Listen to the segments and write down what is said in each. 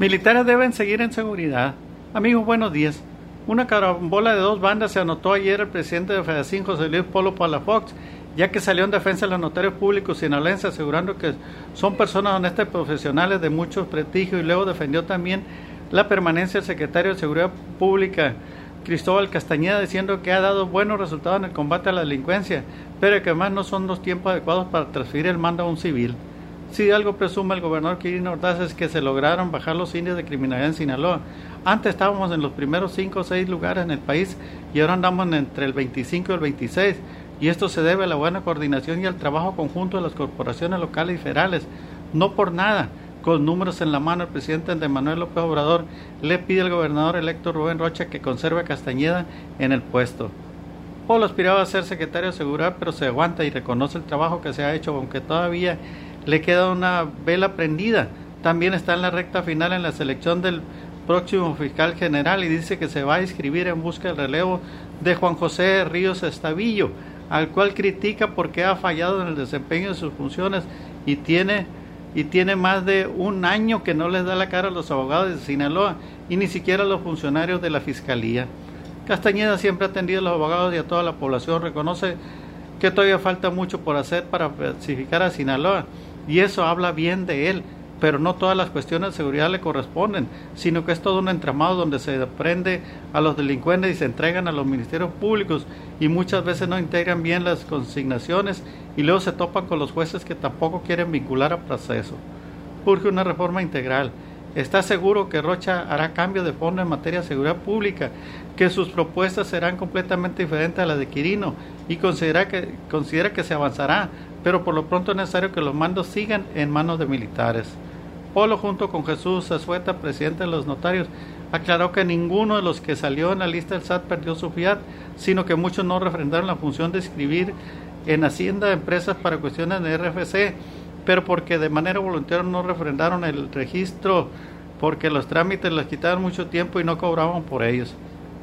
Militares deben seguir en seguridad. Amigos, buenos días. Una carambola de dos bandas se anotó ayer el presidente de Fedacín, José Luis Polo Palafox, ya que salió en defensa de los notarios públicos sinaloenses, asegurando que son personas honestas y profesionales de mucho prestigio, y luego defendió también la permanencia del secretario de Seguridad Pública, Cristóbal Castañeda, diciendo que ha dado buenos resultados en el combate a la delincuencia, pero que además no son los tiempos adecuados para transferir el mando a un civil. Si algo presume el gobernador Quirino Ordaz es que se lograron bajar los índices de criminalidad en Sinaloa. Antes estábamos en los primeros 5 o 6 lugares en el país y ahora andamos entre el 25 y el 26. Y esto se debe a la buena coordinación y al trabajo conjunto de las corporaciones locales y federales. No por nada, con números en la mano, el presidente de Manuel López Obrador le pide al gobernador electo Rubén Rocha que conserve a Castañeda en el puesto. Polo aspiraba a ser secretario de Seguridad, pero se aguanta y reconoce el trabajo que se ha hecho, aunque todavía le queda una vela prendida. También está en la recta final en la selección del próximo fiscal general y dice que se va a inscribir en busca del relevo de Juan José Ríos Estavillo, al cual critica porque ha fallado en el desempeño de sus funciones y tiene y tiene más de un año que no les da la cara a los abogados de Sinaloa y ni siquiera a los funcionarios de la fiscalía. Castañeda siempre ha atendido a los abogados y a toda la población, reconoce que todavía falta mucho por hacer para pacificar a Sinaloa y eso habla bien de él, pero no todas las cuestiones de seguridad le corresponden, sino que es todo un entramado donde se prende a los delincuentes y se entregan a los ministerios públicos y muchas veces no integran bien las consignaciones y luego se topan con los jueces que tampoco quieren vincular al proceso. Urge una reforma integral. Está seguro que Rocha hará cambio de fondo en materia de seguridad pública, que sus propuestas serán completamente diferentes a las de Quirino y considera que, considera que se avanzará, pero por lo pronto es necesario que los mandos sigan en manos de militares. Polo, junto con Jesús Azueta, presidente de los notarios, aclaró que ninguno de los que salió en la lista del SAT perdió su fiat, sino que muchos no refrendaron la función de escribir en Hacienda de empresas para cuestiones de RFC, pero porque de manera voluntaria no refrendaron el registro, porque los trámites les quitaban mucho tiempo y no cobraban por ellos.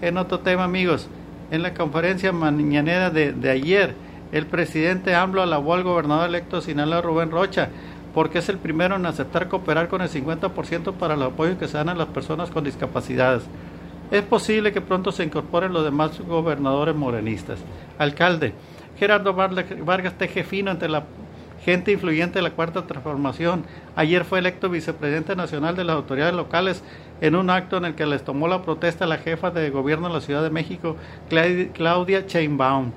En otro tema, amigos, en la conferencia mañanera de, de ayer, el presidente AMLO alabó al gobernador electo de Sinaloa, Rubén Rocha, porque es el primero en aceptar cooperar con el 50% para el apoyo que se dan a las personas con discapacidades. Es posible que pronto se incorporen los demás gobernadores morenistas. Alcalde, Gerardo Vargas Tejefino entre la gente influyente de la Cuarta Transformación. Ayer fue electo vicepresidente nacional de las autoridades locales en un acto en el que les tomó la protesta la jefa de gobierno de la Ciudad de México, Claudia Chainbaum.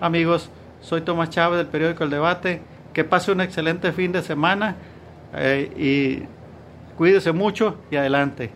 Amigos, soy Tomás Chávez del periódico El Debate. Que pase un excelente fin de semana eh, y cuídese mucho y adelante.